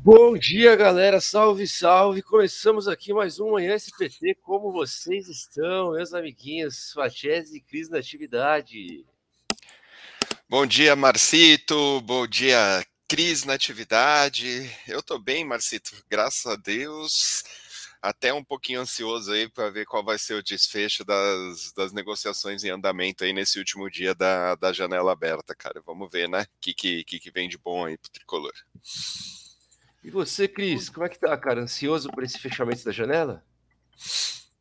Bom dia, galera. Salve, salve. Começamos aqui mais um Manhã SPT. Como vocês estão, meus amiguinhos? Fatiese e Cris na atividade. Bom dia, Marcito. Bom dia, Cris na atividade. Eu tô bem, Marcito, graças a Deus. Até um pouquinho ansioso aí para ver qual vai ser o desfecho das, das negociações em andamento aí nesse último dia da, da janela aberta, cara. Vamos ver, né? O que, que, que vem de bom aí pro tricolor. E você, Cris, como é que tá, cara? Ansioso por esse fechamento da janela?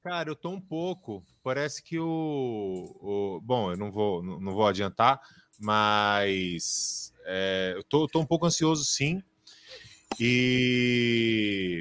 Cara, eu tô um pouco. Parece que o, o bom, eu não vou, não vou adiantar, mas é, eu tô, tô um pouco ansioso, sim. E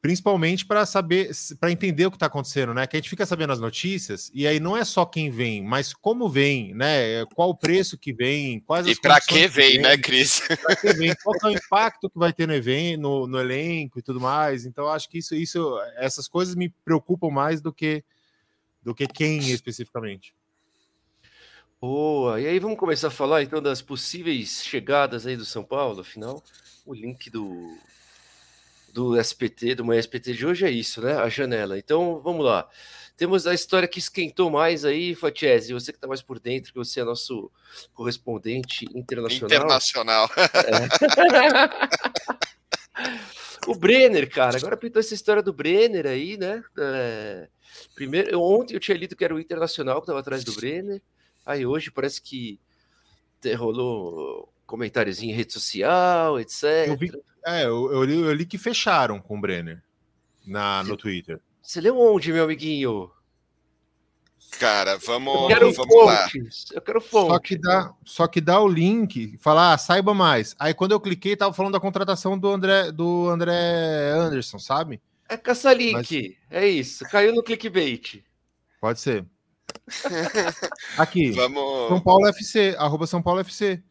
principalmente para saber, para entender o que está acontecendo, né? Que a gente fica sabendo as notícias e aí não é só quem vem, mas como vem, né? Qual o preço que vem, quais as E para que vem, vem, né, Cris? Que vem, qual é o impacto que vai ter no evento, no, no elenco e tudo mais. Então acho que isso, isso, essas coisas me preocupam mais do que do que quem especificamente. Boa. E aí vamos começar a falar então das possíveis chegadas aí do São Paulo, afinal, o link do do SPT, do Manhã SPT de hoje é isso, né? A janela. Então, vamos lá. Temos a história que esquentou mais aí, Fatiese, você que está mais por dentro, que você é nosso correspondente internacional. Internacional. É. o Brenner, cara, agora pintou essa história do Brenner aí, né? É... Primeiro, ontem eu tinha lido que era o Internacional que estava atrás do Brenner. Aí hoje parece que rolou comentários em rede social, etc. Eu vi, é, eu, eu, li, eu li que fecharam com o Brenner na, no Twitter. Você leu onde, meu amiguinho? Cara, vamos, eu quero vamos fontes. lá. Eu quero fonte. Só que dá, só que dá o link, falar, ah, saiba mais. Aí quando eu cliquei, tava falando da contratação do André, do André Anderson, sabe? É caça-link, Mas... é isso. Caiu no clickbait. Pode ser. Aqui, vamos... São Paulo FC, arroba São Paulo FC.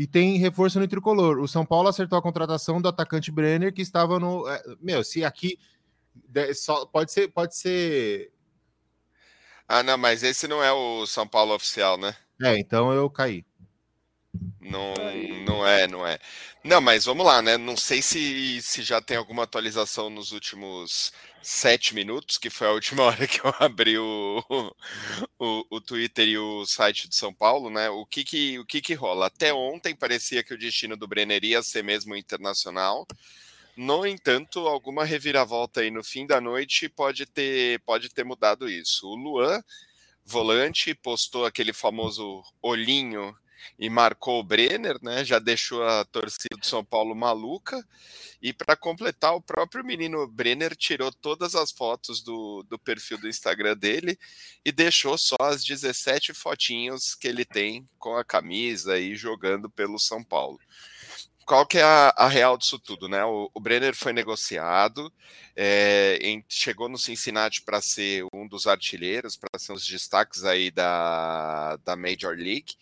E tem reforço no tricolor. O São Paulo acertou a contratação do atacante Brenner, que estava no. É, meu, se aqui. Só, pode ser. Pode ser. Ah, não, mas esse não é o São Paulo oficial, né? É, então eu caí. Não, não é, não é. Não, mas vamos lá, né? Não sei se, se já tem alguma atualização nos últimos sete minutos, que foi a última hora que eu abri o, o, o Twitter e o site de São Paulo, né? O que que, o que que rola? Até ontem parecia que o destino do Brenner ia ser mesmo internacional. No entanto, alguma reviravolta aí no fim da noite pode ter, pode ter mudado isso. O Luan, volante, postou aquele famoso olhinho e marcou o Brenner, né? Já deixou a torcida do São Paulo maluca. E para completar, o próprio menino Brenner tirou todas as fotos do, do perfil do Instagram dele e deixou só as 17 fotinhos que ele tem com a camisa e jogando pelo São Paulo. Qual que é a, a real disso tudo, né? O, o Brenner foi negociado, é, em, chegou no Cincinnati para ser um dos artilheiros, para ser um dos destaques aí da, da Major League.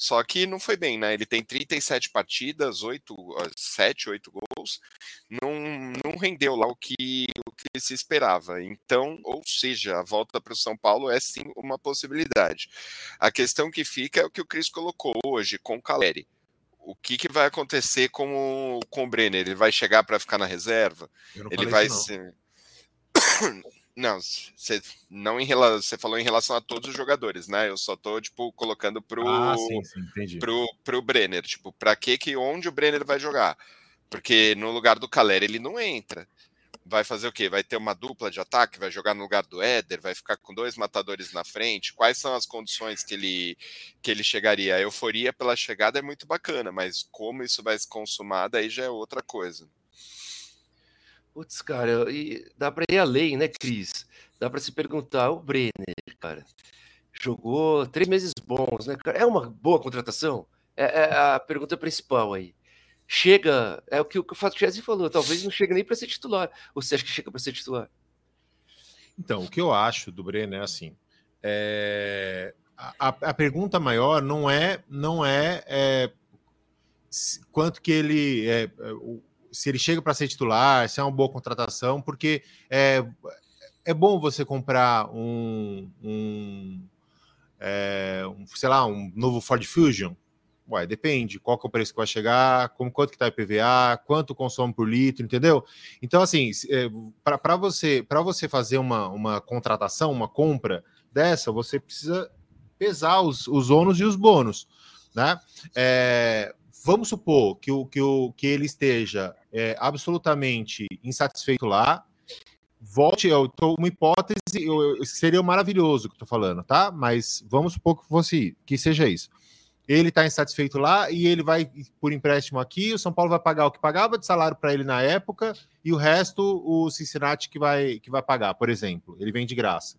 Só que não foi bem, né? Ele tem 37 partidas, 8, 7, 8 gols. Não, não rendeu lá o que, o que se esperava. Então, ou seja, a volta para o São Paulo é sim uma possibilidade. A questão que fica é o que o Cris colocou hoje com o Caleri. O que, que vai acontecer com o, com o Brenner? Ele vai chegar para ficar na reserva? Ele vai ser. Não, você não em relação, você falou em relação a todos os jogadores, né? Eu só tô tipo colocando pro ah, sim, sim, pro, pro Brenner, tipo, para que que onde o Brenner vai jogar? Porque no lugar do Caleri ele não entra. Vai fazer o quê? Vai ter uma dupla de ataque, vai jogar no lugar do Éder, vai ficar com dois matadores na frente. Quais são as condições que ele que ele chegaria? A euforia pela chegada é muito bacana, mas como isso vai se consumar, daí já é outra coisa. Putz, cara, e dá para ir além, né, Cris? Dá para se perguntar, o Brenner, cara, jogou três meses bons, né, cara? É uma boa contratação? É, é a pergunta principal aí. Chega, é o que o, que o Fatchese falou, talvez não chegue nem para ser titular. Ou você acha que chega para ser titular? Então, o que eu acho do Brenner é assim, é... A, a, pergunta maior não é não é, é quanto que ele é, é se ele chega para ser titular, se é uma boa contratação, porque é, é bom você comprar um, um, é, um, sei lá, um novo Ford Fusion, Ué, depende. Qual que é o preço que vai chegar, como, quanto que tá IPVA, quanto consome por litro, entendeu? Então, assim, é, para você, você fazer uma, uma contratação, uma compra dessa, você precisa pesar os, os ônus e os bônus, né? É, vamos supor que, o, que, o, que ele esteja é, absolutamente insatisfeito lá, volte, eu tô, uma hipótese, eu, seria maravilhoso que eu tô falando, tá? Mas vamos supor que fosse, que seja isso ele está insatisfeito lá e ele vai por empréstimo aqui. O São Paulo vai pagar o que pagava de salário para ele na época e o resto o Cincinnati que vai, que vai pagar, por exemplo. Ele vem de graça.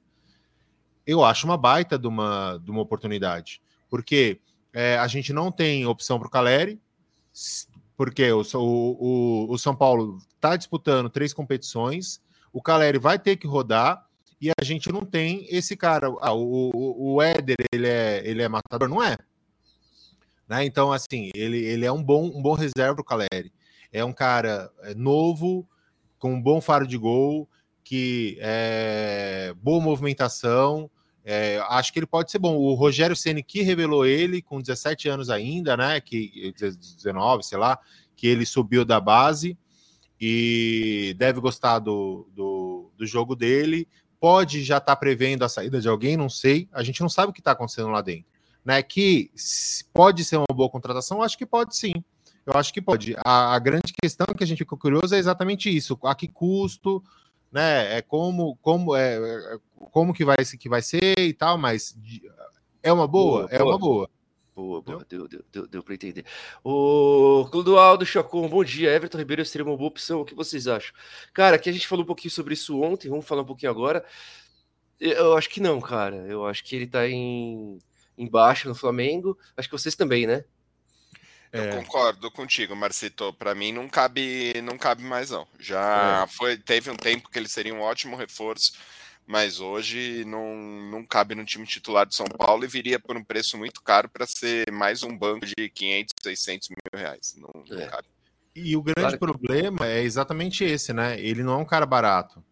Eu acho uma baita de uma, de uma oportunidade, porque é, a gente não tem opção para o Caleri, porque o, o, o São Paulo está disputando três competições, o Caleri vai ter que rodar e a gente não tem esse cara. Ah, o, o Éder, ele é, ele é matador? Não é né? Então, assim, ele, ele é um bom, um bom reserva para o Caleri. É um cara é, novo, com um bom faro de gol, que é boa movimentação. É, acho que ele pode ser bom. O Rogério Ceni que revelou ele com 17 anos ainda, né? Que 19, sei lá, que ele subiu da base e deve gostar do, do, do jogo dele. Pode já estar tá prevendo a saída de alguém, não sei. A gente não sabe o que está acontecendo lá dentro né? Que pode ser uma boa contratação, acho que pode sim. Eu acho que pode. A, a, grande questão que a gente ficou curioso é exatamente isso: a que custo, né? É como, como é, é como que vai, que vai ser e tal, mas é uma boa, boa é boa. uma boa. Boa, boa, deu, deu, deu, deu para entender. O Clodoaldo Chacon, bom dia. Everton Ribeiro seria uma boa opção. O que vocês acham? Cara, aqui a gente falou um pouquinho sobre isso ontem, vamos falar um pouquinho agora. Eu acho que não, cara. Eu acho que ele tá em embaixo no Flamengo. Acho que vocês também, né? Eu é. concordo contigo, Marcito. Para mim não cabe, não cabe mais não. Já é. foi, teve um tempo que ele seria um ótimo reforço, mas hoje não, não cabe no time titular de São Paulo e viria por um preço muito caro para ser mais um banco de 500, 600 mil reais. Não, não é. cabe. E o grande claro. problema é exatamente esse, né? Ele não é um cara barato.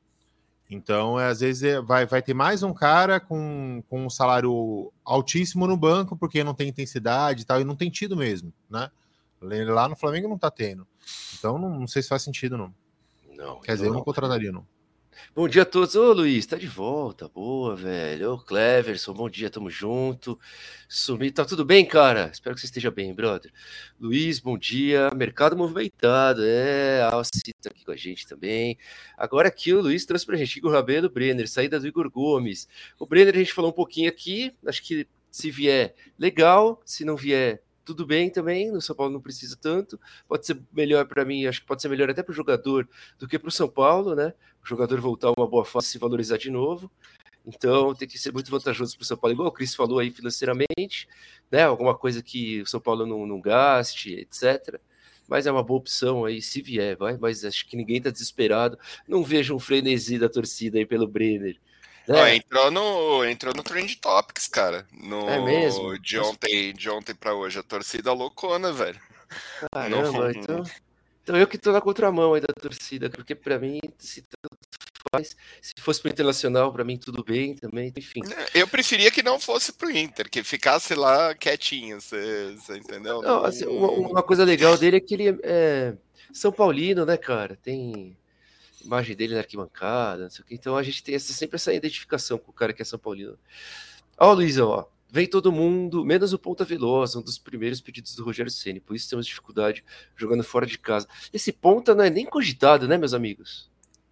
Então, é, às vezes, é, vai, vai ter mais um cara com, com um salário altíssimo no banco, porque não tem intensidade e tal, e não tem tido mesmo, né? Lá no Flamengo não tá tendo. Então, não, não sei se faz sentido, não. Não. Quer dizer, eu não contrataria, não. Bom dia a todos. Ô Luiz, tá de volta. Boa, velho. Ô Cleverson, bom dia, tamo junto. Sumi, tá tudo bem, cara? Espero que você esteja bem, brother. Luiz, bom dia. Mercado movimentado. É, a Alci tá aqui com a gente também. Agora aqui o Luiz trouxe pra gente Igor Rabelo, Brenner, saída do Igor Gomes. O Brenner a gente falou um pouquinho aqui. Acho que se vier, legal. Se não vier, tudo bem também. No São Paulo não precisa tanto. Pode ser melhor para mim, acho que pode ser melhor até para o jogador do que para o São Paulo, né? O jogador voltar uma boa fase, se valorizar de novo. Então tem que ser muito vantajoso para o São Paulo, igual o Cris falou aí financeiramente, né? Alguma coisa que o São Paulo não, não gaste, etc. Mas é uma boa opção aí, se vier, vai. Mas acho que ninguém está desesperado. Não vejo um frenesi da torcida aí pelo Brenner. É. Ó, entrou no entrou no Trend Topics, cara. No, é mesmo? De ontem, de ontem para hoje. A torcida loucona, velho. Caramba, Não... então, então eu que tô na contramão aí da torcida, porque para mim, se faz, se fosse pro Internacional, para mim tudo bem também, enfim. Eu preferia que não fosse pro Inter, que ficasse lá quietinho, você entendeu? Não, assim, uma, uma, coisa legal dele é que ele é São Paulino, né, cara? Tem imagem dele na arquibancada, não sei o que. Então a gente tem essa, sempre essa identificação com o cara que é São Paulino. Ó, Luizão, ó. Vem todo mundo, menos o Ponta Veloz, um dos primeiros pedidos do Rogério Ceni. Por isso temos dificuldade jogando fora de casa. Esse Ponta não é nem cogitado, né, meus amigos?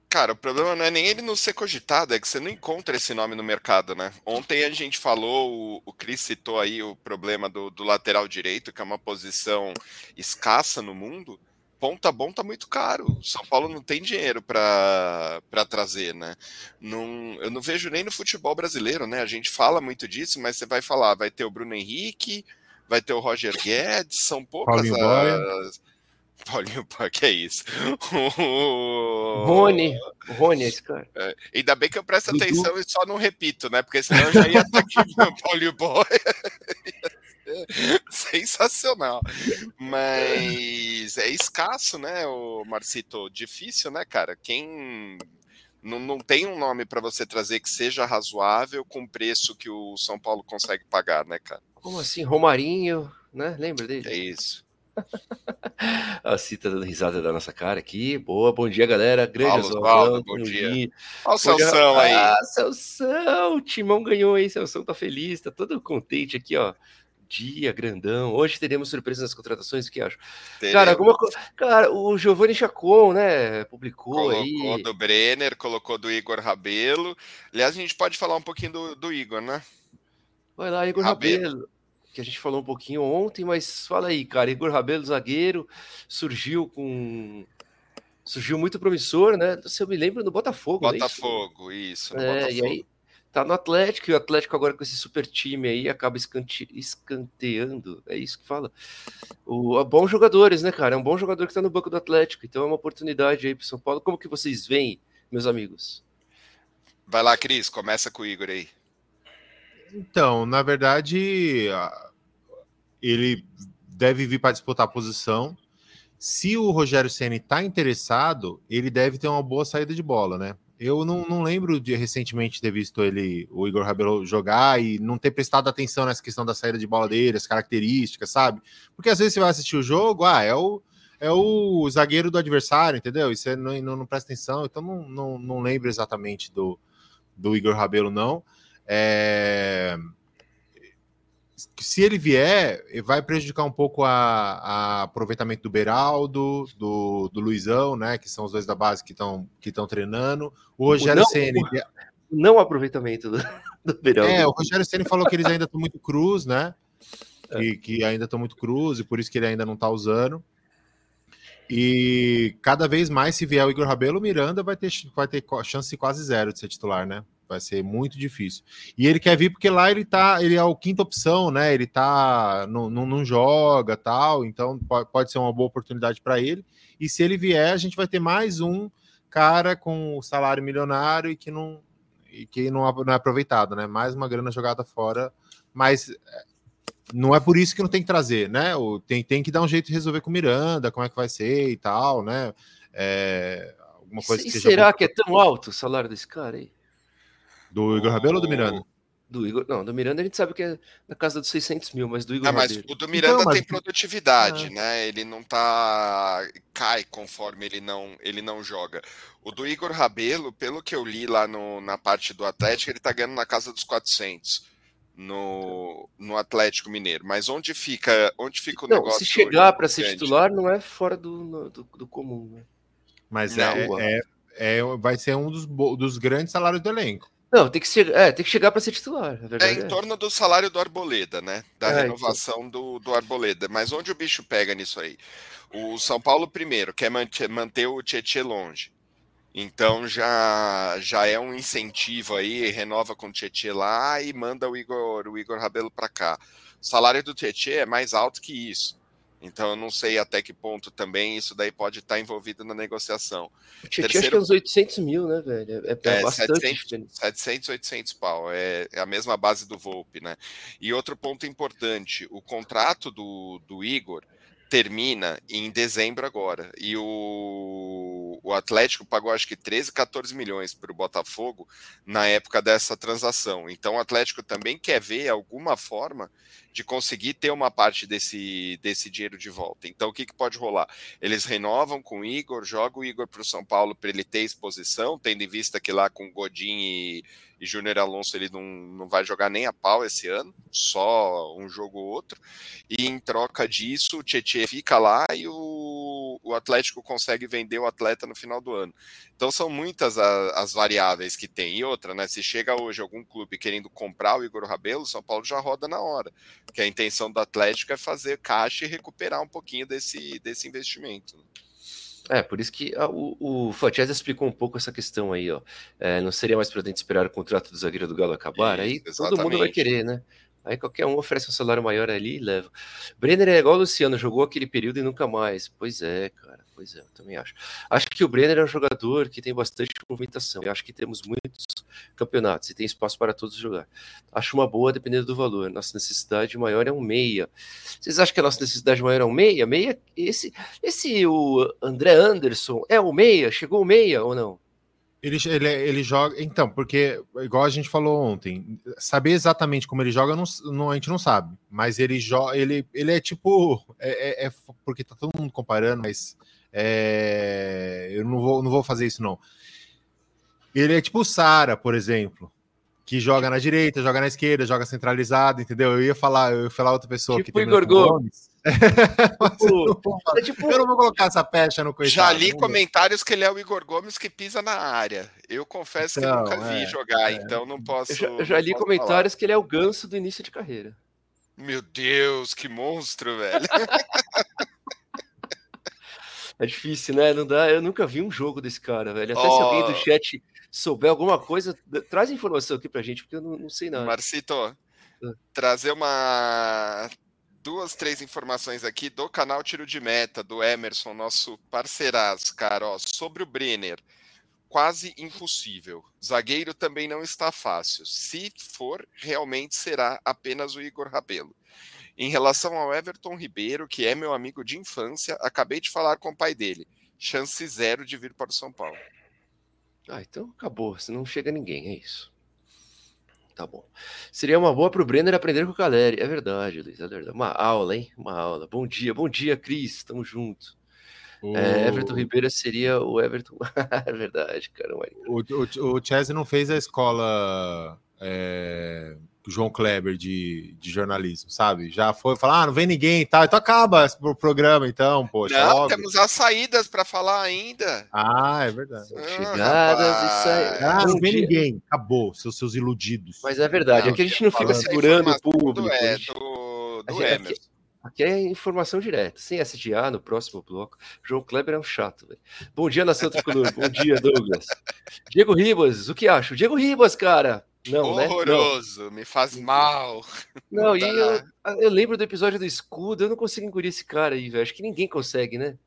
Cara, o problema não é nem ele não ser cogitado, é que você não encontra esse nome no mercado, né? Ontem a gente falou, o, o Cris citou aí o problema do, do lateral direito, que é uma posição escassa no mundo ponta bom tá muito caro. São Paulo não tem dinheiro para trazer, né? Não, eu não vejo nem no futebol brasileiro, né? A gente fala muito disso, mas você vai falar, vai ter o Bruno Henrique, vai ter o Roger Guedes, são poucas Paulinho as... Paulinho Boy, que é isso? O Rony, o Rony esse cara. É, ainda bem que eu presto atenção e só não repito, né? Porque senão eu já ia estar aqui no Paulinho Boy. sensacional. Mas é escasso, né, o Marcito? Difícil, né, cara? Quem não, não tem um nome para você trazer que seja razoável com o preço que o São Paulo consegue pagar, né, cara? Como assim? Romarinho? né? Lembra dele? É isso. a Cita dando risada da nossa cara aqui. Boa, bom dia, galera. Grande Oswaldo, bom, bom dia. dia. Olha o Celção aí. Ah, Celção, o Timão ganhou aí, Celção tá feliz, tá todo contente aqui, ó. Dia grandão. Hoje teremos surpresas nas contratações, o que acho? Teremos. Cara, alguma Cara, o Giovanni Chacon, né? Publicou colocou aí. Colocou do Brenner, colocou do Igor Rabelo. Aliás, a gente pode falar um pouquinho do, do Igor, né? Vai lá, Igor Rabelo. Rabelo que a gente falou um pouquinho ontem, mas fala aí, cara, Igor Rabelo, zagueiro, surgiu com surgiu muito promissor, né? Se eu me lembro no Botafogo, Botafogo, é isso, isso é, Botafogo. e aí tá no Atlético, e o Atlético agora com esse super time aí acaba escante... escanteando, é isso que fala. O bons jogadores, né, cara? É um bom jogador que tá no banco do Atlético, então é uma oportunidade aí pro São Paulo. Como que vocês veem, meus amigos? Vai lá, Cris, começa com o Igor aí. Então, na verdade, ele deve vir para disputar a posição. Se o Rogério Ceni está interessado, ele deve ter uma boa saída de bola, né? Eu não, não, lembro de recentemente ter visto ele, o Igor Rabelo, jogar e não ter prestado atenção nessa questão da saída de bola dele, as características, sabe? Porque às vezes você vai assistir o jogo, ah, é o, é o zagueiro do adversário, entendeu? E você não, não, não presta atenção, então não, não, não lembro exatamente do, do Igor Rabelo, não. É se ele vier, vai prejudicar um pouco a, a aproveitamento do Beraldo, do, do Luizão, né? Que são os dois da base que estão que treinando. O Rogério Ceni não aproveitamento do, do Beraldo. É, o Rogério Ceni falou que eles ainda estão muito cruz, né? É. E que ainda estão muito cruz, e por isso que ele ainda não está usando. E cada vez mais, se vier o Igor Rabelo, o Miranda vai ter, vai ter chance quase zero de ser titular, né? Vai ser muito difícil. E ele quer vir porque lá ele tá, ele é a quinta opção, né? Ele tá, não, não, não joga tal, então pode, pode ser uma boa oportunidade para ele. E se ele vier, a gente vai ter mais um cara com salário milionário e que não, e que não, não é aproveitado, né? Mais uma grana jogada fora, mas é, não é por isso que não tem que trazer, né? Tem, tem que dar um jeito de resolver com o Miranda, como é que vai ser e tal, né? É, alguma coisa e que será que é tão alto o salário desse cara aí? Do Igor Rabelo ou do Miranda? Do Igor, não, do Miranda a gente sabe que é na casa dos 600 mil, mas do Igor. Ah, mas Rabelo. o do Miranda então, mas... tem produtividade, ah. né? Ele não tá cai conforme ele não ele não joga. O do Igor Rabelo, pelo que eu li lá no, na parte do Atlético, ele tá ganhando na casa dos 400 no, no Atlético Mineiro. Mas onde fica onde fica o não, negócio? Se chegar para ser titular, não é fora do, do, do comum, né? Mas é, é, é, vai ser um dos, dos grandes salários do elenco. Não, tem que, ser, é, tem que chegar para ser titular. é em é. torno do salário do Arboleda, né? Da é, então. renovação então. do, do Arboleda. Mas onde o bicho pega nisso aí? O São Paulo, primeiro, quer manter, manter o Tietchan longe. Então já, já é um incentivo aí, renova com o Tietchan lá e manda o Igor, o Igor Rabelo para cá. O salário do Tietchan é mais alto que isso. Então eu não sei até que ponto também isso daí pode estar envolvido na negociação. O Tietchan Terceiro... acho que é uns 800 mil, né, velho? É, é, é bastante. 700, 700, 800 pau. É, é, a mesma base do Volpe, né? E outro ponto importante, o contrato do, do Igor termina em dezembro agora. E o, o Atlético pagou acho que 13, 14 milhões para o Botafogo na época dessa transação. Então o Atlético também quer ver alguma forma de conseguir ter uma parte desse, desse dinheiro de volta. Então, o que, que pode rolar? Eles renovam com o Igor, jogam o Igor para o São Paulo para ele ter exposição, tendo em vista que lá com Godin e, e Júnior Alonso ele não, não vai jogar nem a pau esse ano, só um jogo ou outro. E em troca disso, o Tietchan fica lá e o, o Atlético consegue vender o atleta no final do ano. Então são muitas as, as variáveis que tem. E outra, né? Se chega hoje algum clube querendo comprar o Igor Rabelo, o São Paulo já roda na hora que a intenção do Atlético é fazer caixa e recuperar um pouquinho desse, desse investimento. É, por isso que ah, o, o Fatias explicou um pouco essa questão aí, ó. É, não seria mais prudente esperar o contrato do zagueiro do Galo acabar? Isso, aí exatamente. todo mundo vai querer, né? Aí qualquer um oferece um salário maior ali e leva. Brenner é igual o Luciano, jogou aquele período e nunca mais. Pois é, cara. Pois é, eu também acho. Acho que o Brenner é um jogador que tem bastante movimentação. Eu acho que temos muitos campeonatos e tem espaço para todos jogar. Acho uma boa dependendo do valor. Nossa necessidade maior é um meia. Vocês acham que a nossa necessidade maior é um meia? Meia, esse, esse o André Anderson é o meia? Chegou o meia ou não? Ele, ele, ele joga. Então, porque, igual a gente falou ontem, saber exatamente como ele joga, não, não, a gente não sabe. Mas ele joga. Ele, ele é tipo. É, é, é, porque tá todo mundo comparando, mas. É, eu não vou, não vou fazer isso, não. Ele é tipo o Sara, por exemplo que joga na direita, joga na esquerda, joga centralizado, entendeu? Eu ia falar, eu ia falar outra pessoa tipo que Igor Gomes. Tipo, é tipo... Eu não vou colocar essa pecha no coitado. Já li comentários que ele é o Igor Gomes que pisa na área. Eu confesso então, que nunca vi é, jogar, é. então não posso. Eu já, eu já li comentários falar. que ele é o ganso do início de carreira. Meu Deus, que monstro, velho. É difícil, né? Não dá. Eu nunca vi um jogo desse cara, velho. Até oh. se alguém do chat souber alguma coisa, traz informação aqui pra gente, porque eu não, não sei nada. Marcito, ah. trazer uma. Duas, três informações aqui do canal Tiro de Meta, do Emerson, nosso parceiraço, cara. Ó, sobre o Brenner, quase impossível. Zagueiro também não está fácil. Se for, realmente será apenas o Igor Rabelo. Em relação ao Everton Ribeiro, que é meu amigo de infância, acabei de falar com o pai dele. Chance zero de vir para o São Paulo. Ah, então acabou. Se não chega ninguém, é isso. Tá bom. Seria uma boa para o Brenner aprender com o Caleri. É verdade, Luiz. É verdade. Uma aula, hein? Uma aula. Bom dia, bom dia, Cris. Tamo junto. O... É, Everton Ribeiro seria o Everton. é verdade, cara. O, o, o Chelsea não fez a escola. É João Kleber de, de jornalismo, sabe? Já foi falar, ah, não vem ninguém e tal, então acaba o programa, então, poxa. Não, logo. temos as saídas para falar ainda. Ah, é verdade. Ah, Chegadas e saídas. Ah, não vem ninguém, acabou, seus, seus iludidos. Mas é verdade, não, é que a gente não fica segurando o público. É, do, do aqui, aqui é informação direta, sem SDA no próximo bloco. João Kleber é um chato, velho. Bom dia, Nação Tricolor. Bom dia, Douglas. Diego Ribas, o que acha? Diego Ribas, cara, não, né? Horroroso, né? me faz mal. Não, e eu, eu, lembro do episódio do escudo, eu não consigo engolir esse cara aí, velho. Acho que ninguém consegue, né?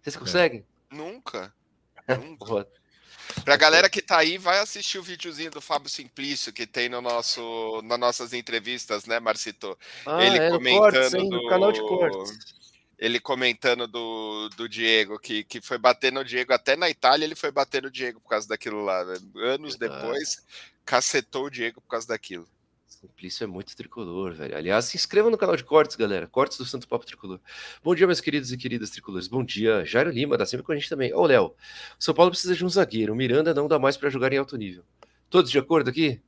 Vocês conseguem? É. Nunca. Nunca. Pra galera que tá aí, vai assistir o videozinho do Fábio Simplício que tem no nosso, nas nossas entrevistas, né, Marcito? Ah, Ele é, comentando cortes, hein, do... canal de cortes ele comentando do, do Diego, que, que foi bater no Diego, até na Itália ele foi bater no Diego por causa daquilo lá. Né? Anos depois, cacetou o Diego por causa daquilo. Simplício é muito tricolor, velho. Aliás, se inscreva no canal de cortes, galera. Cortes do Santo Papo Tricolor. Bom dia, meus queridos e queridas tricolores. Bom dia, Jairo Lima, tá sempre com a gente também. Ô, Léo, São Paulo precisa de um zagueiro. O Miranda não dá mais para jogar em alto nível. Todos de acordo aqui?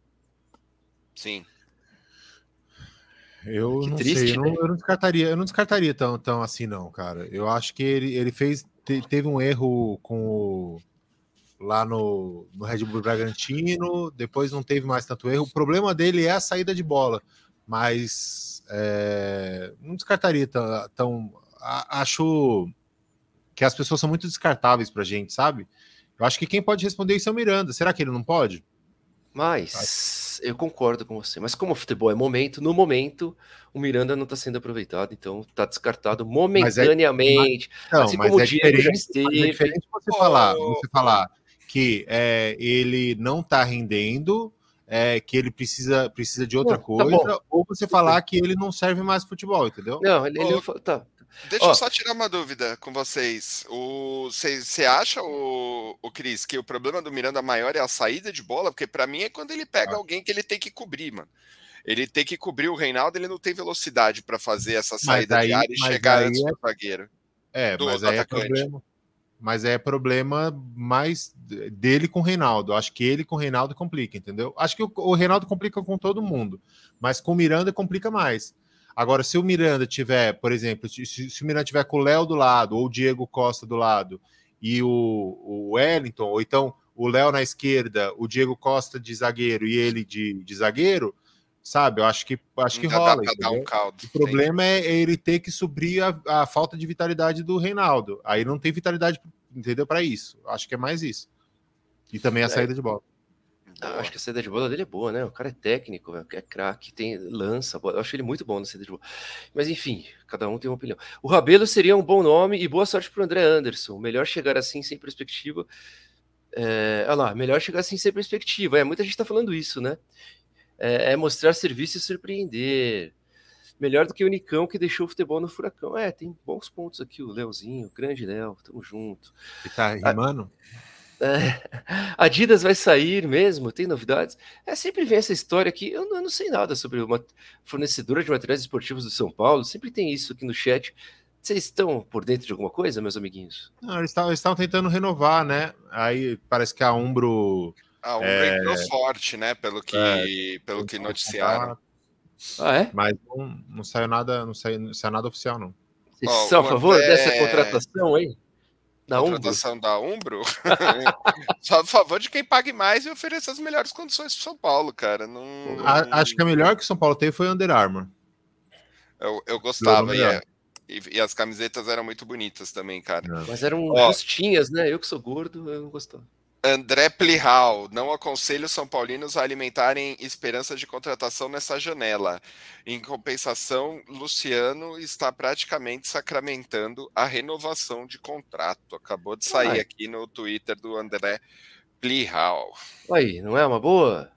Sim. Eu que não triste, sei, eu não, né? eu não, descartaria, eu não descartaria tão, tão assim, não, cara. Eu acho que ele, ele fez, te, teve um erro com o, lá no, no Red Bull Bragantino, depois não teve mais tanto erro. O problema dele é a saída de bola, mas é, não descartaria tão, tão. Acho que as pessoas são muito descartáveis pra gente, sabe? Eu acho que quem pode responder isso é o Miranda. Será que ele não pode? Mas eu concordo com você. Mas como o futebol é momento, no momento o Miranda não está sendo aproveitado, então está descartado momentaneamente. Mas é, não, assim como é o Diego já esteve. É diferente você falar, você falar que é, ele não está rendendo, é, que ele precisa, precisa de outra não, tá coisa, tá ou você falar que ele não serve mais futebol, entendeu? Não, ele, ele tá, Deixa eu só tirar uma dúvida com vocês. Você acha, o, o Cris, que o problema do Miranda maior é a saída de bola? Porque para mim é quando ele pega ah. alguém que ele tem que cobrir, mano. Ele tem que cobrir o Reinaldo, ele não tem velocidade para fazer essa saída aí, de área e chegar antes é... do zagueiro. É, do mas aí é problema. Mas é problema mais dele com o Reinaldo. Acho que ele com o Reinaldo complica, entendeu? Acho que o, o Reinaldo complica com todo mundo, mas com o Miranda complica mais. Agora, se o Miranda tiver, por exemplo, se, se o Miranda tiver com o Léo do lado, ou o Diego Costa do lado, e o, o Wellington, ou então o Léo na esquerda, o Diego Costa de zagueiro e ele de, de zagueiro, sabe? Eu acho que acho que rola. Um caldo, o problema é ele ter que suprir a, a, falta de vitalidade do Reinaldo. Aí não tem vitalidade, entendeu? Para isso. Acho que é mais isso. E também a é. saída de bola. Ah, acho que a saída de bola dele é boa, né? O cara é técnico, é craque, tem lança. Eu acho ele muito bom na saída de bola. Mas enfim, cada um tem uma opinião. O Rabelo seria um bom nome e boa sorte para o André Anderson. Melhor chegar assim sem perspectiva. É, olha lá, melhor chegar assim sem perspectiva. É, muita gente está falando isso, né? É, é, mostrar serviço e surpreender. Melhor do que o Nicão que deixou o futebol no furacão. É, tem bons pontos aqui, o Leozinho, o grande Léo, tamo junto. E tá rimando? Ah, É, Adidas vai sair mesmo? Tem novidades? É, sempre vem essa história aqui. Eu não, eu não, sei nada sobre uma fornecedora de materiais esportivos do São Paulo. Sempre tem isso aqui no chat. Vocês estão por dentro de alguma coisa, meus amiguinhos? Não, eles estavam tentando renovar, né? Aí parece que a Umbro. A Umbro é... entrou forte, né? Pelo que, é, pelo que noticiaram. Ah, é? Mas não, não saiu nada, não saiu, não saiu nada oficial, não. Vocês oh, são a favor André... dessa contratação aí? Da contratação Umbro? da Umbro? Só a favor de quem pague mais e ofereça as melhores condições para São Paulo, cara. Não... A, acho que a melhor que o São Paulo teve foi o Under Armour. Eu, eu gostava, e, é, e, e, as camisetas eram muito bonitas também, cara. Mas eram Ó, justinhas, né? Eu que sou gordo, eu não gostava. André Plihal, não aconselho São Paulinos a alimentarem esperança de contratação nessa janela. Em compensação, Luciano está praticamente sacramentando a renovação de contrato. Acabou de sair Ai. aqui no Twitter do André Plihal. Aí, não é uma boa?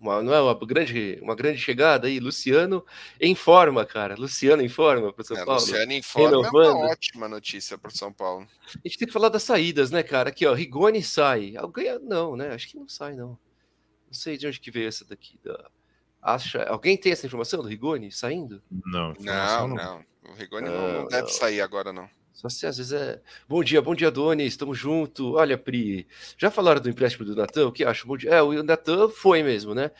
Uma, não é uma grande, uma grande chegada aí, Luciano em forma, cara. Luciano em forma para São é, Paulo. Luciano em forma renovando. é uma ótima notícia para São Paulo. A gente tem que falar das saídas, né, cara? Aqui, ó, Rigoni sai. Alguém não, né? Acho que não sai, não. Não sei de onde que veio essa daqui. Da... Acha... Alguém tem essa informação do Rigoni saindo? Não, não, não. não. O Rigoni não, não deve sair agora, não. Só se às vezes é. Bom dia, bom dia, Doni. Estamos junto. Olha, Pri. Já falaram do empréstimo do Natan? O que acho? Bom dia. É, o Natan foi mesmo, né?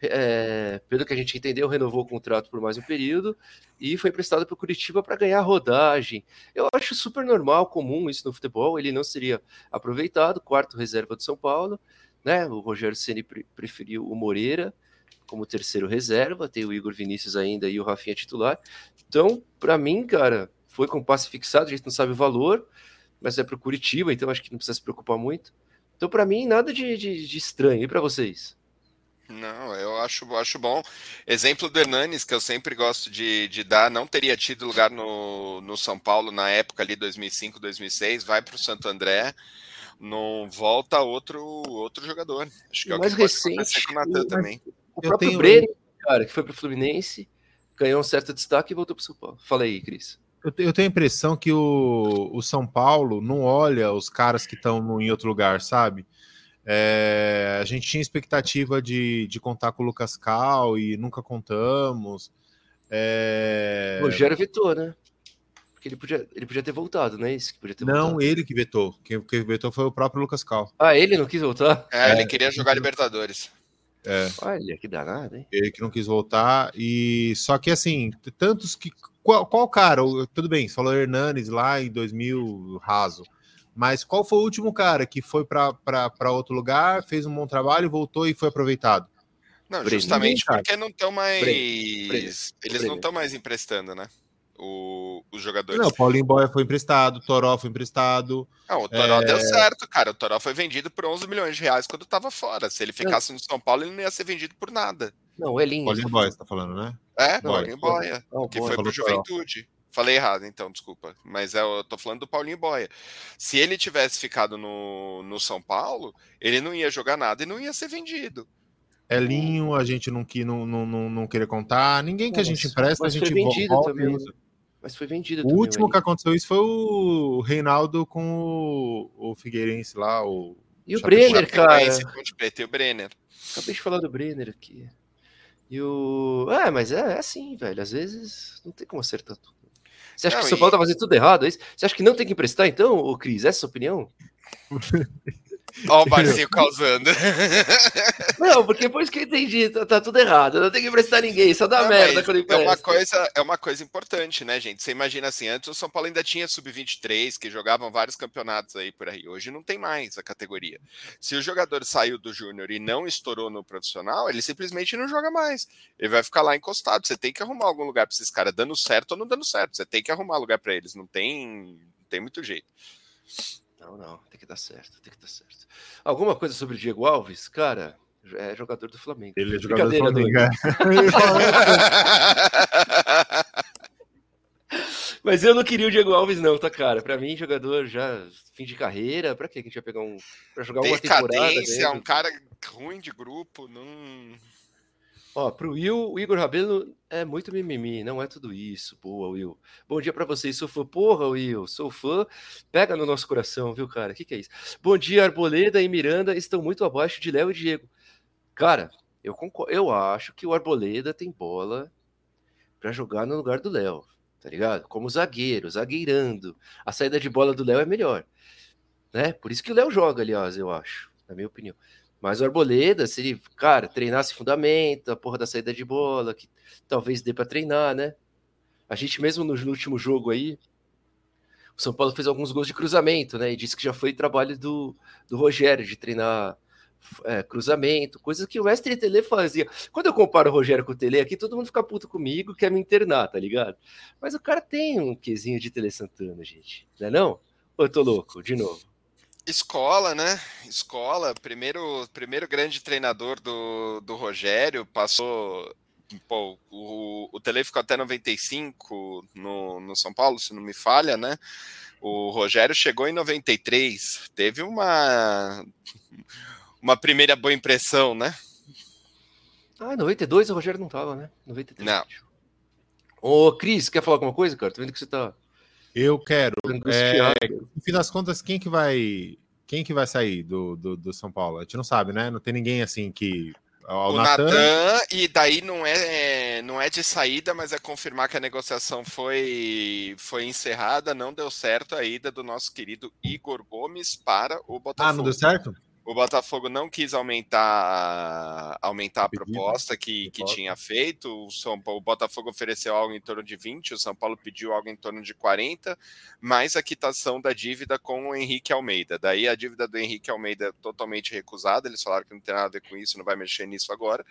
É, pelo que a gente entendeu, renovou o contrato por mais um período e foi emprestado para o Curitiba para ganhar rodagem. Eu acho super normal, comum isso no futebol. Ele não seria aproveitado, quarto reserva do São Paulo, né? O Rogério Ceni preferiu o Moreira como terceiro reserva, tem o Igor Vinícius ainda e o Rafinha titular. Então, para mim, cara, foi com passe fixado, a gente não sabe o valor, mas é para o Curitiba, então acho que não precisa se preocupar muito. Então, para mim, nada de, de, de estranho. E para vocês? Não, eu acho, acho bom. Exemplo do Hernanes, que eu sempre gosto de, de dar, não teria tido lugar no, no São Paulo na época ali, 2005, 2006, vai para o Santo André, não volta outro outro jogador. Acho que é o mais que recente, com o Natan também. O próprio tenho... Breno, cara, que foi para o Fluminense, ganhou um certo destaque e voltou para o São Paulo. Fala aí, Cris. Eu, eu tenho a impressão que o, o São Paulo não olha os caras que estão em outro lugar, sabe? É, a gente tinha expectativa de, de contar com o Lucas Cal e nunca contamos. É... Rogério vetou, né? Porque ele podia, ele podia ter voltado, não é isso? Que podia ter não, voltado. ele que vetou. Quem, quem vetou foi o próprio Lucas Cal. Ah, ele não quis voltar? É, ele queria jogar Libertadores. É. Olha, que danado, hein? Ele que não quis voltar. E só que assim, tantos que qual, qual cara? Tudo bem, você falou Hernanes lá em 2000, raso. Mas qual foi o último cara que foi para outro lugar, fez um bom trabalho, voltou e foi aproveitado? Não, justamente porque não estão mais. Eles não estão mais emprestando, né? O, os jogadores. Não, o Paulinho Boia foi emprestado, o Toró foi emprestado. Não, o Toró é... deu certo, cara. O Toró foi vendido por 11 milhões de reais quando estava fora. Se ele ficasse no São Paulo, ele não ia ser vendido por nada. Não, é lindo. Paulinho Boia, você tá falando, né? É, Paulinho Boia, oh, que foi pro Juventude. Falei errado, então, desculpa. Mas é, eu tô falando do Paulinho Boia. Se ele tivesse ficado no, no São Paulo, ele não ia jogar nada e não ia ser vendido. Elinho, a gente não, não, não, não, não queria contar. Ninguém que a gente empresta, a gente foi vendido volta também. Mas foi vendido O também, último que aconteceu isso foi o Reinaldo com o, o Figueirense lá. O e o Brenner, cara. E o Brenner. Acabei de falar do Brenner aqui. E o. É, mas é, é assim, velho. Às vezes não tem como acertar tudo. Você acha não, que o São Paulo tá fazendo tudo errado? É Você acha que não tem que emprestar, então, ô Cris? Essa é a sua opinião? Olha o Barcinho causando. Não, porque depois que eu entendi, tá, tá, tudo errado. Não tem que emprestar ninguém, só dá não, merda quando empresta. É uma, coisa, é uma coisa importante, né, gente? Você imagina assim, antes o São Paulo ainda tinha sub-23, que jogavam vários campeonatos aí por aí. Hoje não tem mais a categoria. Se o jogador saiu do júnior e não estourou no profissional, ele simplesmente não joga mais. Ele vai ficar lá encostado. Você tem que arrumar algum lugar para esses caras, dando certo ou não dando certo. Você tem que arrumar lugar para eles. Não tem, não tem muito jeito. Não, não, tem que dar certo, tem que dar certo. Alguma coisa sobre o Diego Alves? Cara, é jogador do Flamengo. Ele é jogador do Flamengo. É. Mas eu não queria o Diego Alves, não, tá, cara? Pra mim, jogador já fim de carreira, pra que a gente vai pegar um. Pra jogar uma temporada? é um cara ruim de grupo, não. Ó, pro Will, o Igor Rabelo é muito mimimi, não é tudo isso. Boa, Will. Bom dia para vocês, sou fã. Porra, Will, sou fã. Pega no nosso coração, viu, cara? O que, que é isso? Bom dia, Arboleda e Miranda estão muito abaixo de Léo e Diego. Cara, eu, concordo, eu acho que o Arboleda tem bola para jogar no lugar do Léo, tá ligado? Como zagueiro, zagueirando. A saída de bola do Léo é melhor, né? Por isso que o Léo joga, aliás, eu acho, na minha opinião. Mas o Arboleda, se ele, cara, treinasse fundamento, a porra da saída de bola, que talvez dê para treinar, né? A gente mesmo no, no, último jogo aí, o São Paulo fez alguns gols de cruzamento, né? E disse que já foi trabalho do, do Rogério de treinar é, cruzamento, coisas que o mestre Tele fazia. Quando eu comparo o Rogério com o Tele aqui, todo mundo fica puto comigo, quer me internar, tá ligado? Mas o cara tem um quesinho de Tele Santana, gente, não é não? Ou eu tô louco, de novo? Escola, né? Escola, primeiro, primeiro grande treinador do, do Rogério, passou. Pô, o, o Tele ficou até 95 no, no São Paulo, se não me falha, né? O Rogério chegou em 93, teve uma, uma primeira boa impressão, né? Ah, 92 o Rogério não tava, né? 93. Não. Ô, Cris, quer falar alguma coisa, cara? Tô vendo que você tá eu quero. É, no fim das contas, quem que vai. Quem que vai sair do, do, do, São Paulo? A gente não sabe, né? Não tem ninguém assim que. O, o Natan, e daí não é, não é de saída, mas é confirmar que a negociação foi, foi encerrada, não deu certo a ida do nosso querido Igor Gomes para o Botafogo. Ah, não deu certo? O Botafogo não quis aumentar, aumentar a proposta que, que tinha feito. O, São Paulo, o Botafogo ofereceu algo em torno de 20, o São Paulo pediu algo em torno de 40, mais a quitação da dívida com o Henrique Almeida. Daí a dívida do Henrique Almeida é totalmente recusada, eles falaram que não tem nada a ver com isso, não vai mexer nisso agora.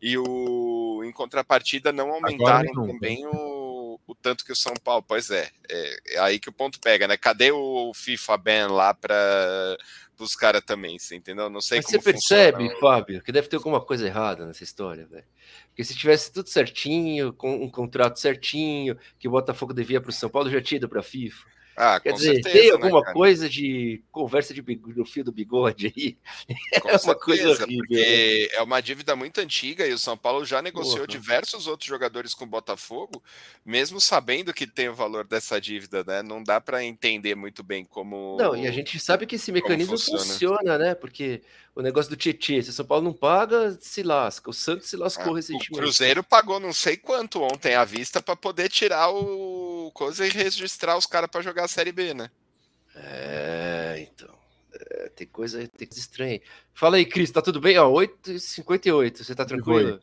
E o em contrapartida não aumentaram também o, o tanto que o São Paulo. Pois é, é, é aí que o ponto pega, né? Cadê o FIFA Ben lá para dos caras também, você entendeu? Não sei Mas como você percebe. Fábio, que deve ter alguma coisa errada nessa história, velho. Porque se tivesse tudo certinho, com um contrato certinho, que o Botafogo devia para o São Paulo, já tinha ido para a FIFA. Ah, Quer dizer, certeza, tem né, alguma né, coisa de conversa de do fio do bigode aí? Com é uma certeza, coisa horrível. Porque né? é uma dívida muito antiga e o São Paulo já negociou Porra. diversos outros jogadores com o Botafogo, mesmo sabendo que tem o valor dessa dívida, né? Não dá para entender muito bem como. Não, e a gente sabe que esse mecanismo funciona. funciona, né? Porque o negócio do Tietchan, se o São Paulo não paga, se lasca. O Santos se lascou é, recentemente. O Cruzeiro pagou não sei quanto ontem à vista para poder tirar o coisa e registrar os caras para jogar a Série B, né? É, então. É, tem coisa, tem coisa estranha. Fala aí, Cris, tá tudo bem? Ó, 8h58, você tá tranquilo?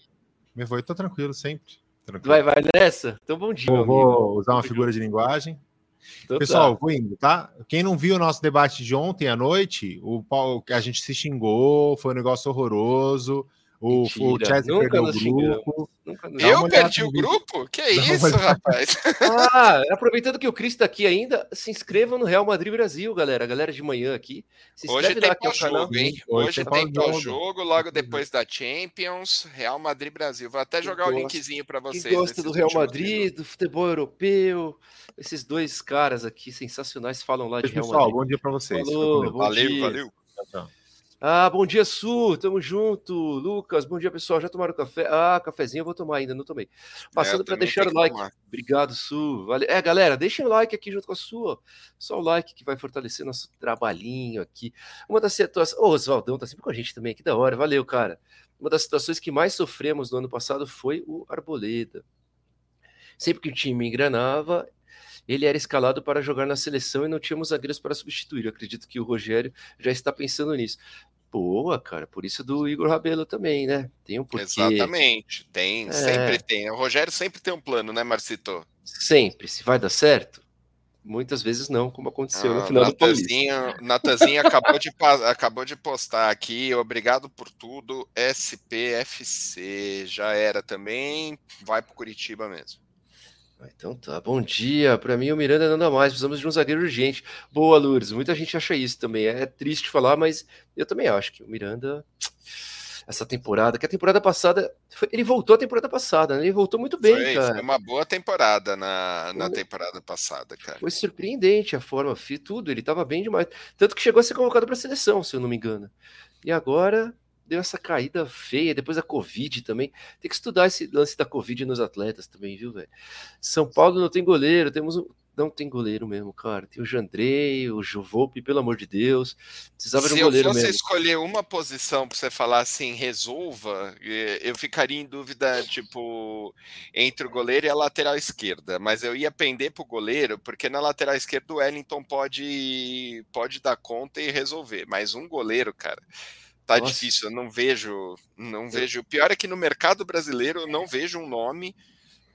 Me vou, tô tranquilo sempre. Tranquilo. Vai, vai nessa? Então, bom dia. Eu vou usar uma figura de linguagem. Então, Pessoal, tá. vou indo, tá? Quem não viu o nosso debate de ontem à noite, o Paulo, a gente se xingou, foi um negócio horroroso. O, o Chelsea perdeu o grupo. Eu perdi o grupo? Que é isso, rapaz? Ah, aproveitando que o Cris está aqui ainda, se inscrevam no Real Madrid Brasil, galera. A galera de manhã aqui. Se Hoje tem pós-jogo, hein? Hoje, Hoje tem pós-jogo, logo depois da Champions, Real Madrid Brasil. Vou até jogar o linkzinho para vocês. Quem gosta do Real Madrid, do futebol europeu, esses dois caras aqui sensacionais falam lá de Real Madrid. Pessoal, bom dia para vocês. Falou, valeu, dia. valeu. Tchau, tchau. Ah, bom dia, Su, tamo junto. Lucas, bom dia, pessoal. Já tomaram café? Ah, cafezinho eu vou tomar ainda, não tomei. Passando é, para deixar o like. Tomar. Obrigado, Su. Vale... É, galera, deixem o like aqui junto com a sua. Só o like que vai fortalecer nosso trabalhinho aqui. Uma das situações. Ô, oh, Oswaldão tá sempre com a gente também, que da hora. Valeu, cara. Uma das situações que mais sofremos no ano passado foi o Arboleda. Sempre que o time engranava, ele era escalado para jogar na seleção e não tínhamos zagueiros para substituir. Eu acredito que o Rogério já está pensando nisso. Boa, cara, por isso do Igor Rabelo também, né? Tem um porquê. Exatamente, tem, é... sempre tem. O Rogério sempre tem um plano, né, Marcito? Sempre. Se vai dar certo, muitas vezes não, como aconteceu ah, no final do Paulista. Natanzinho acabou, de, acabou de postar aqui, obrigado por tudo, SPFC, já era também, vai para Curitiba mesmo. Então tá, bom dia. Para mim, o Miranda não dá mais. Precisamos de um zagueiro urgente. Boa, Lourdes. Muita gente acha isso também. É triste falar, mas eu também acho que o Miranda, essa temporada, que a temporada passada, ele voltou a temporada passada, né? Ele voltou muito bem, foi, cara. Foi uma boa temporada na, na temporada passada, cara. Foi surpreendente a forma, tudo. Ele tava bem demais. Tanto que chegou a ser convocado para a seleção, se eu não me engano. E agora deu essa caída feia, depois a Covid também. Tem que estudar esse lance da Covid nos atletas também, viu, velho? São Paulo não tem goleiro, temos um, não tem goleiro mesmo, cara. Tem o Jandrei, o Juvolpe, pelo amor de Deus. Precisava Se de um goleiro eu fosse mesmo. escolher uma posição para você falar assim, resolva, eh, eu ficaria em dúvida, tipo, entre o goleiro e a lateral esquerda. Mas eu ia pender pro goleiro, porque na lateral esquerda o Wellington pode, pode dar conta e resolver. Mas um goleiro, cara, tá Nossa. difícil. Eu não vejo, não vejo. O pior é que no mercado brasileiro eu não vejo um nome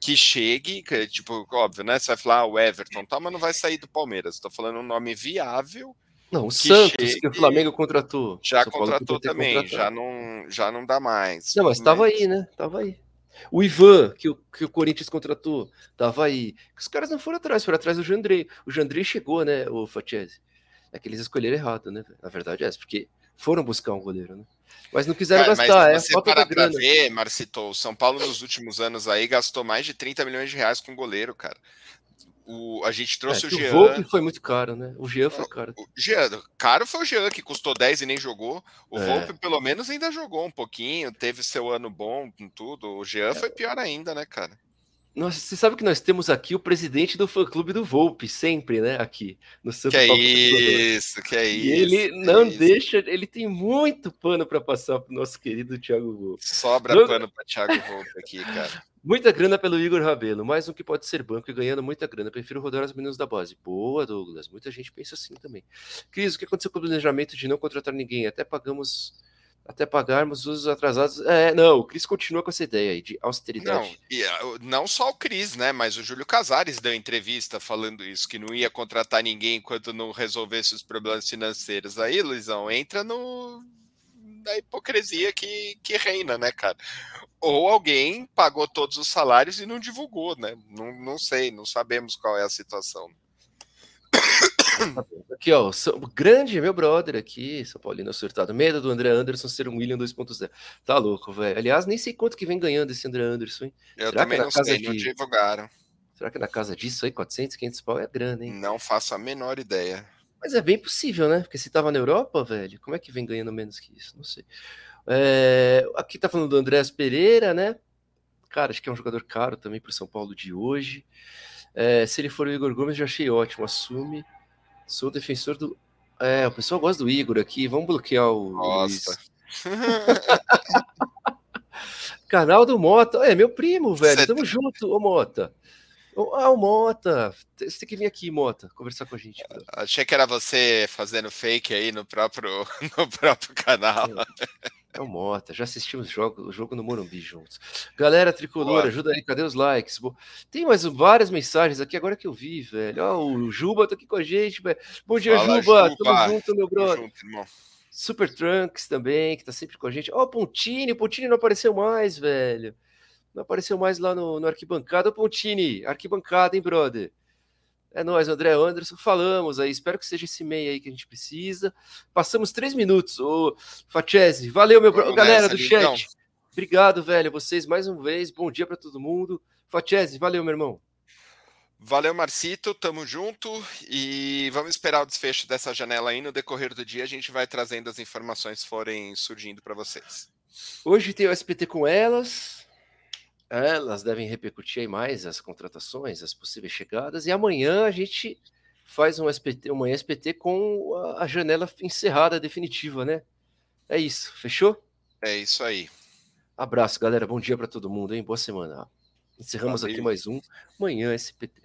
que chegue, que, tipo, óbvio, né? Você vai falar ah, o Everton, tá, mas não vai sair do Palmeiras. Estou falando um nome viável. Não, o que Santos, que chegue- o Flamengo contratou. Já contratou também, contratado. já não, já não dá mais. Não, mas tava aí, né? Tava aí. O Ivan, que o, que o Corinthians contratou, tava aí. Os caras não foram atrás, foram atrás do Jandrei. O Jandrei chegou, né, o Fatiese? É que eles escolheram errado, né? Na verdade é essa, porque foram buscar um goleiro, né? Mas não quiseram Cara, gastar, é mas se você falta parar pra ver, Marcito, o São Paulo nos últimos anos aí gastou mais de 30 milhões de reais com goleiro, cara. O, a gente É, trouxe que o o Jean. Volpe foi muito caro, né? O Jean foi caro. O Jean, caro foi o Jean, que custou 10 e nem jogou. O É. Volpe, pelo menos, ainda jogou um pouquinho, teve seu ano bom com tudo. O Jean É. foi pior ainda, né, cara? Nossa, você sabe que nós temos aqui o presidente do fã-clube do Volpe, sempre, né? Aqui, no Santo Que é isso, que é E isso. ele que não é isso. deixa, ele tem muito pano para passar pro nosso querido Thiago Volpe. Sobra pano pra Thiago Volpe aqui, cara. Muita grana pelo Igor Rabelo, mais um que pode ser banco e ganhando muita grana. Prefiro rodar os meninos da base. Boa, Douglas. Muita gente pensa assim também. Cris, o que aconteceu com o planejamento de não contratar ninguém? Até pagamos, até pagarmos os atrasados. É, não, o Cris continua com essa ideia aí de Não, austeridade. e, ah, não só o Cris, né? Mas o Júlio Casares deu entrevista falando isso, que não ia contratar ninguém enquanto não resolvesse os problemas financeiros. Aí, Luizão, entra no na hipocrisia que, que reina, né, cara? Ou alguém pagou todos os salários e não divulgou, né? Não, não sei, não sabemos qual é a situação. Aqui, ó, o grande meu brother aqui, São Paulino acertado. Medo do André Anderson ser um William 2.0. Tá louco, velho. Aliás, nem sei quanto que vem ganhando esse André Anderson, hein? Eu Será que também na não casa sei, não de- divulgaram. Será que na casa disso aí, 400, 500 pau é grana, hein? Não faço a menor ideia. Mas é bem possível, né? Porque se tava na Europa, velho, como é que vem ganhando menos que isso? Não sei. É, aqui tá falando do Andrés Pereira, né? Cara, acho que é um jogador caro também pro São Paulo de hoje. É, se ele for o Igor Gomes, já achei ótimo. Assume. Sou defensor do. É, o pessoal gosta do Igor aqui. Vamos bloquear o. Nossa. Canal do Mota. É, meu primo, velho. Cê- Tamo junto, ô Mota. Ah, o Mota. Você tem que vir aqui, Mota, conversar com a gente. brother. Achei que era você fazendo fake aí no próprio, no próprio canal. É o Mota, já assistimos jogo, o jogo no Morumbi juntos. Galera tricolor, Boa. ajuda aí, cadê os likes? Bo- Tem mais várias mensagens aqui agora que eu vi, velho. Ó, o Juba tá aqui com a gente, velho. Bom dia, Fala, Juba. Juba. Tamo junto, meu Tamo brother. junto, irmão. Super Trunks também, que tá sempre com a gente. Ó, o Pontini, o Pontini não apareceu mais, velho. Não apareceu mais lá no, no arquibancada. Ô, Pontini, arquibancada, hein, brother? É nóis, André Anderson. Falamos aí. Espero que seja esse meio aí que a gente precisa. Passamos três minutos. Ô, Fachese, valeu, meu. Vamos galera nessa, do chat. Obrigado, velho. Vocês mais uma vez. Bom dia para todo mundo. Fachese, valeu, meu irmão. Valeu, Marcito, tamo junto e vamos esperar o desfecho dessa janela aí. No decorrer do dia, a gente vai trazendo as informações que forem surgindo para vocês. Hoje tem o SPT com elas. Elas devem repercutir aí mais as contratações, as possíveis chegadas. E amanhã a gente faz um SPT, uma SPT com a- janela encerrada definitiva, né? É isso, fechou? É isso aí. Abraço, galera. Bom dia para todo mundo, hein? Boa semana. Encerramos Valeu. aqui mais um. Amanhã SPT.